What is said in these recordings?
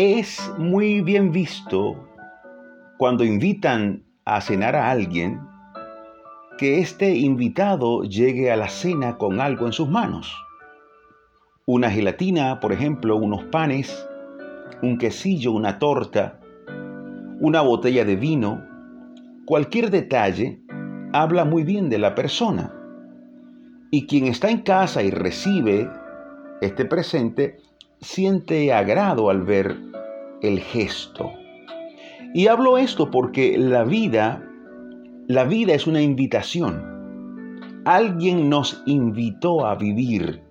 Es muy bien visto cuando invitan a cenar a alguien que este invitado llegue a la cena con algo en sus manos. Una gelatina, por ejemplo, unos panes, un quesillo, una torta, una botella de vino, cualquier detalle habla muy bien de la persona. Y quien está en casa y recibe este presente siente agrado al ver el gesto. Y hablo esto porque la vida, la vida es una invitación. Alguien nos invitó a vivir.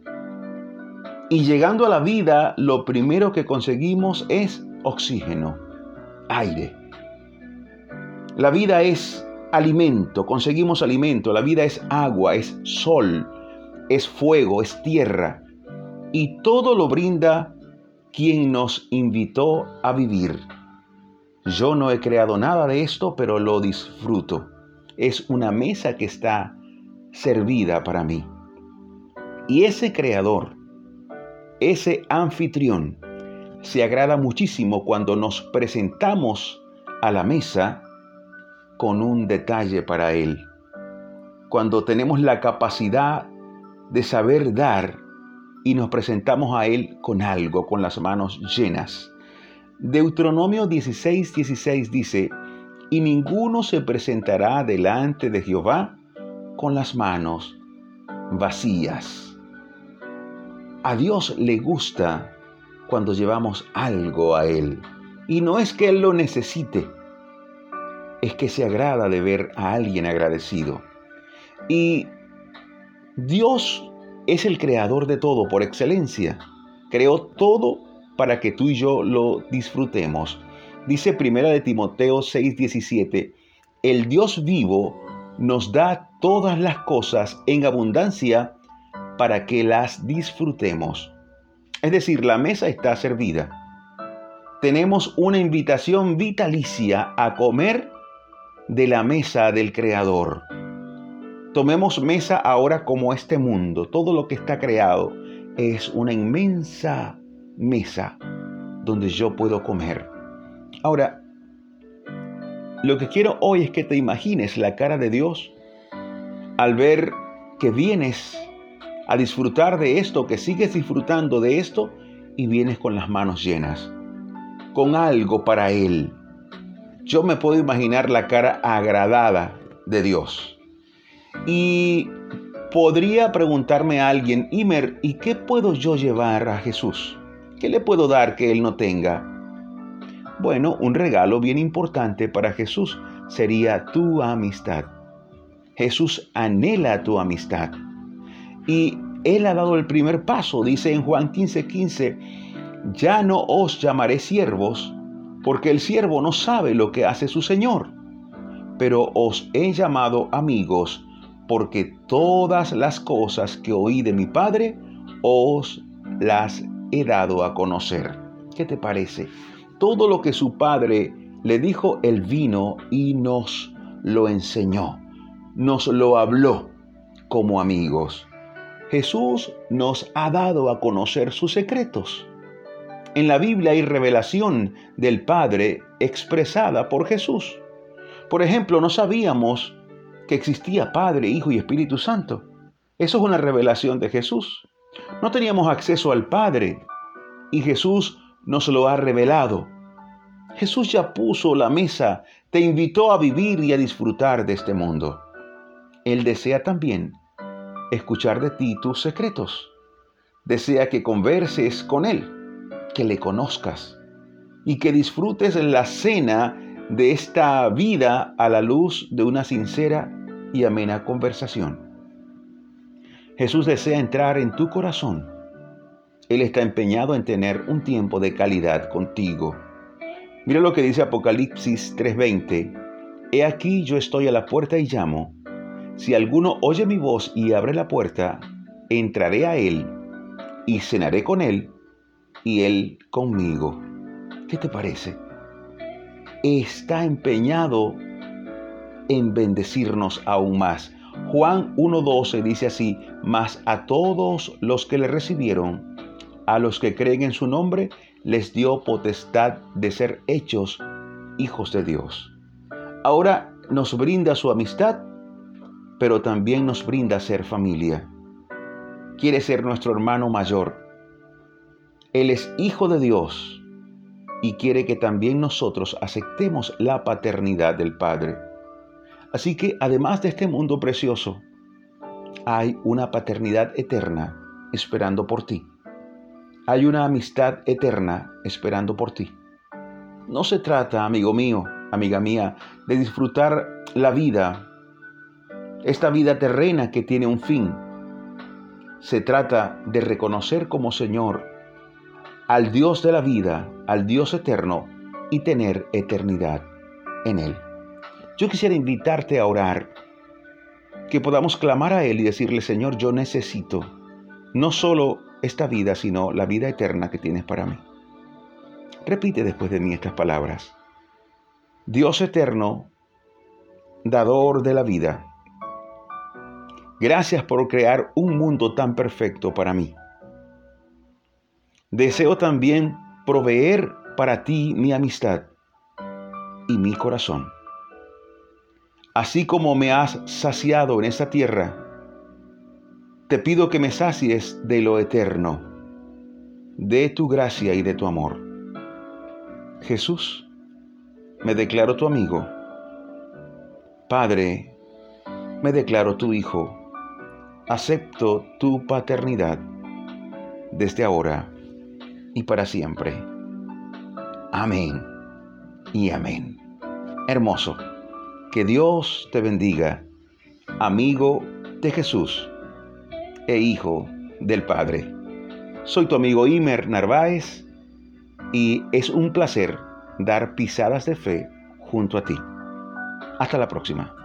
Y llegando a la vida, lo primero que conseguimos es oxígeno, aire. La vida es alimento, conseguimos alimento. La vida es agua, es sol, es fuego, es tierra. Y todo lo brinda quien nos invitó a vivir. Yo no he creado nada de esto, pero lo disfruto. Es una mesa que está servida para mí. Y ese creador, ese anfitrión, se agrada muchísimo cuando nos presentamos a la mesa con un detalle para Él. Cuando tenemos la capacidad de saber dar y nos presentamos a Él con algo, con las manos llenas. Deuteronomio 16, 16 dice, y ninguno se presentará delante de Jehová con las manos vacías. A Dios le gusta cuando llevamos algo a Él. Y no es que Él lo necesite, es que se agrada de ver a alguien agradecido. Y Dios es el creador de todo por excelencia. Creó todo para que tú y yo lo disfrutemos. Dice Primera de Timoteo 6:17, el Dios vivo nos da todas las cosas en abundancia para que las disfrutemos. Es decir, la mesa está servida. Tenemos una invitación vitalicia a comer de la mesa del Creador. Tomemos mesa ahora como este mundo. Todo lo que está creado es una inmensa mesa donde yo puedo comer. Ahora, lo que quiero hoy es que te imagines la cara de Dios al ver que vienes a disfrutar de esto, que sigues disfrutando de esto y vienes con las manos llenas, con algo para Él. Yo me puedo imaginar la cara agradada de Dios. Y podría preguntarme a alguien, Imer, ¿y qué puedo yo llevar a Jesús? ¿Qué le puedo dar que Él no tenga? Bueno, un regalo bien importante para Jesús sería tu amistad. Jesús anhela tu amistad. Y Él ha dado el primer paso, dice en Juan 15:15, 15, ya no os llamaré siervos, porque el siervo no sabe lo que hace su Señor, pero os he llamado amigos, porque todas las cosas que oí de mi Padre os las he dado a conocer. ¿Qué te parece? Todo lo que su padre le dijo, él vino y nos lo enseñó, nos lo habló como amigos. Jesús nos ha dado a conocer sus secretos. En la Biblia hay revelación del Padre expresada por Jesús. Por ejemplo, no sabíamos que existía Padre, Hijo y Espíritu Santo. Eso es una revelación de Jesús. No teníamos acceso al Padre y Jesús nos lo ha revelado. Jesús ya puso la mesa, te invitó a vivir y a disfrutar de este mundo. Él desea también escuchar de ti tus secretos. Desea que converses con Él, que le conozcas y que disfrutes la cena de esta vida a la luz de una sincera y amena conversación. Jesús desea entrar en tu corazón. Él está empeñado en tener un tiempo de calidad contigo. Mira lo que dice Apocalipsis 3:20. He aquí yo estoy a la puerta y llamo. Si alguno oye mi voz y abre la puerta, entraré a él y cenaré con él y él conmigo. ¿Qué te parece? Está empeñado en bendecirnos aún más. Juan 1.12 dice así, mas a todos los que le recibieron, a los que creen en su nombre, les dio potestad de ser hechos hijos de Dios. Ahora nos brinda su amistad, pero también nos brinda ser familia. Quiere ser nuestro hermano mayor. Él es hijo de Dios y quiere que también nosotros aceptemos la paternidad del Padre. Así que además de este mundo precioso, hay una paternidad eterna esperando por ti. Hay una amistad eterna esperando por ti. No se trata, amigo mío, amiga mía, de disfrutar la vida, esta vida terrena que tiene un fin. Se trata de reconocer como Señor al Dios de la vida, al Dios eterno y tener eternidad en Él. Yo quisiera invitarte a orar, que podamos clamar a Él y decirle, Señor, yo necesito no solo esta vida, sino la vida eterna que tienes para mí. Repite después de mí estas palabras. Dios eterno, dador de la vida, gracias por crear un mundo tan perfecto para mí. Deseo también proveer para ti mi amistad y mi corazón. Así como me has saciado en esta tierra, te pido que me sacies de lo eterno, de tu gracia y de tu amor. Jesús, me declaro tu amigo. Padre, me declaro tu hijo. Acepto tu paternidad desde ahora y para siempre. Amén y amén. Hermoso. Que Dios te bendiga, amigo de Jesús e hijo del Padre. Soy tu amigo Imer Narváez y es un placer dar pisadas de fe junto a ti. Hasta la próxima.